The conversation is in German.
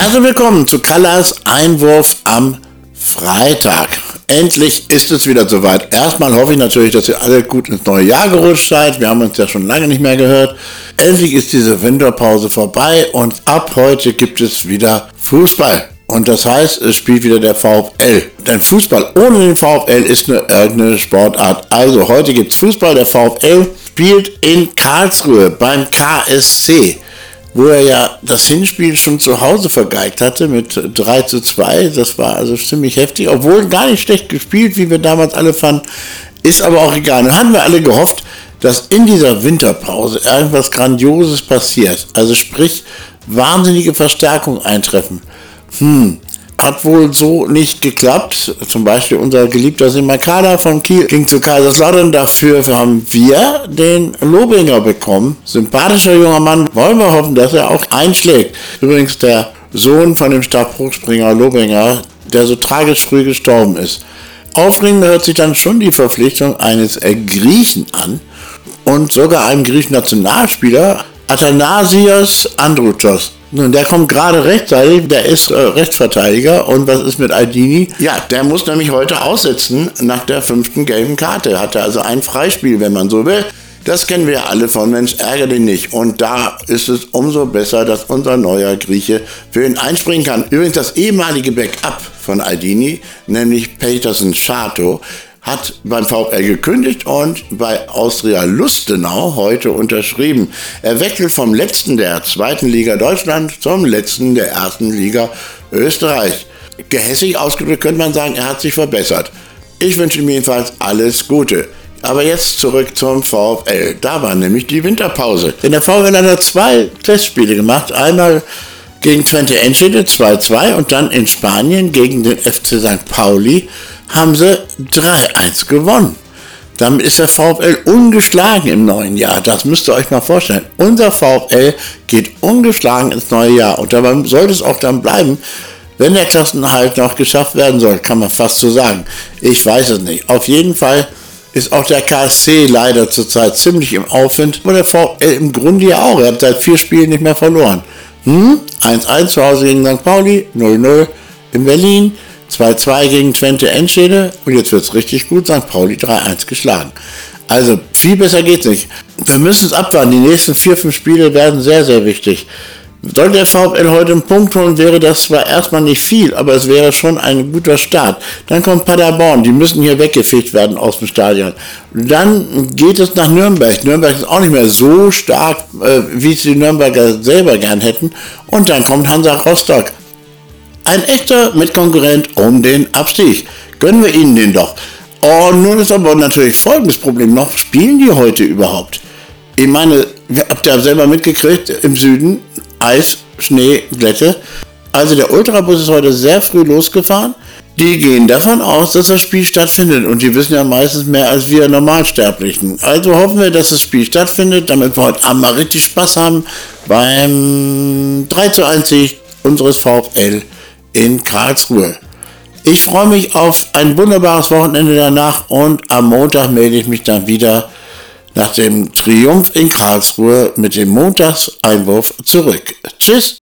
Herzlich willkommen zu Kallas Einwurf am Freitag. Endlich ist es wieder soweit. Erstmal hoffe ich natürlich, dass ihr alle gut ins neue Jahr gerutscht seid. Wir haben uns ja schon lange nicht mehr gehört. Endlich ist diese Winterpause vorbei und ab heute gibt es wieder Fußball. Und das heißt, es spielt wieder der VfL. Denn Fußball ohne den VfL ist eine, irgendeine Sportart. Also heute gibt es Fußball. Der VfL spielt in Karlsruhe beim KSC wo er ja das Hinspiel schon zu Hause vergeigt hatte mit 3 zu 2. Das war also ziemlich heftig, obwohl gar nicht schlecht gespielt, wie wir damals alle fanden. Ist aber auch egal. Dann haben wir alle gehofft, dass in dieser Winterpause irgendwas Grandioses passiert. Also sprich, wahnsinnige Verstärkung eintreffen. Hm, hat wohl so nicht geklappt. Zum Beispiel unser geliebter Simakada von Kiel ging zu Kaiserslautern. Dafür haben wir den Lobinger bekommen. Sympathischer junger Mann. Wollen wir hoffen, dass er auch einschlägt. Übrigens der Sohn von dem Stabhochspringer Lobinger, der so tragisch früh gestorben ist. Aufregend hört sich dann schon die Verpflichtung eines Griechen an und sogar einem griechischen Nationalspieler, Athanasios Androuchos. Nun, der kommt gerade rechtzeitig, der ist äh, Rechtsverteidiger. Und was ist mit Aldini? Ja, der muss nämlich heute aussetzen nach der fünften gelben Karte. Hatte also ein Freispiel, wenn man so will. Das kennen wir alle von Mensch, ärgere dich nicht. Und da ist es umso besser, dass unser neuer Grieche für ihn einspringen kann. Übrigens das ehemalige Backup von Aldini, nämlich Petersen Schato, hat beim VfL gekündigt und bei Austria Lustenau heute unterschrieben. Er wechselt vom letzten der zweiten Liga Deutschland zum letzten der ersten Liga Österreich. Gehässig ausgedrückt könnte man sagen, er hat sich verbessert. Ich wünsche ihm jedenfalls alles Gute. Aber jetzt zurück zum VfL. Da war nämlich die Winterpause. Denn der VfL hat zwei Testspiele gemacht. Einmal gegen Twente Enschede 2-2 und dann in Spanien gegen den FC St. Pauli haben sie 3-1 gewonnen. Damit ist der VfL ungeschlagen im neuen Jahr. Das müsst ihr euch mal vorstellen. Unser VfL geht ungeschlagen ins neue Jahr. Und dabei sollte es auch dann bleiben, wenn der Klassenhalt noch geschafft werden soll, kann man fast so sagen. Ich weiß es nicht. Auf jeden Fall ist auch der KSC leider zurzeit ziemlich im Aufwind. Aber der VfL im Grunde ja auch. Er hat seit vier Spielen nicht mehr verloren. Hm? 1-1 zu Hause gegen St. Pauli, 0-0 in Berlin. 2-2 gegen Twente Enschede und jetzt wird es richtig gut, St. Pauli 3-1 geschlagen. Also viel besser geht's nicht. Wir müssen es abwarten. Die nächsten vier, fünf Spiele werden sehr, sehr wichtig. Sollte der VfL heute einen Punkt holen, wäre das zwar erstmal nicht viel, aber es wäre schon ein guter Start. Dann kommt Paderborn, die müssen hier weggefegt werden aus dem Stadion. Dann geht es nach Nürnberg. Nürnberg ist auch nicht mehr so stark, äh, wie es die Nürnberger selber gern hätten. Und dann kommt Hansa Rostock. Ein echter Mitkonkurrent um den Abstieg. Gönnen wir ihnen den doch. Oh, nun ist aber natürlich folgendes Problem noch. Spielen die heute überhaupt? Ich meine, habt ihr selber mitgekriegt, im Süden Eis, Schnee, Glätte. Also der Ultrabus ist heute sehr früh losgefahren. Die gehen davon aus, dass das Spiel stattfindet und die wissen ja meistens mehr als wir Normalsterblichen. Also hoffen wir, dass das Spiel stattfindet, damit wir heute Abend mal richtig Spaß haben beim 3 zu 1 Sieg unseres VfL in Karlsruhe. Ich freue mich auf ein wunderbares Wochenende danach und am Montag melde ich mich dann wieder nach dem Triumph in Karlsruhe mit dem Montagseinwurf zurück. Tschüss!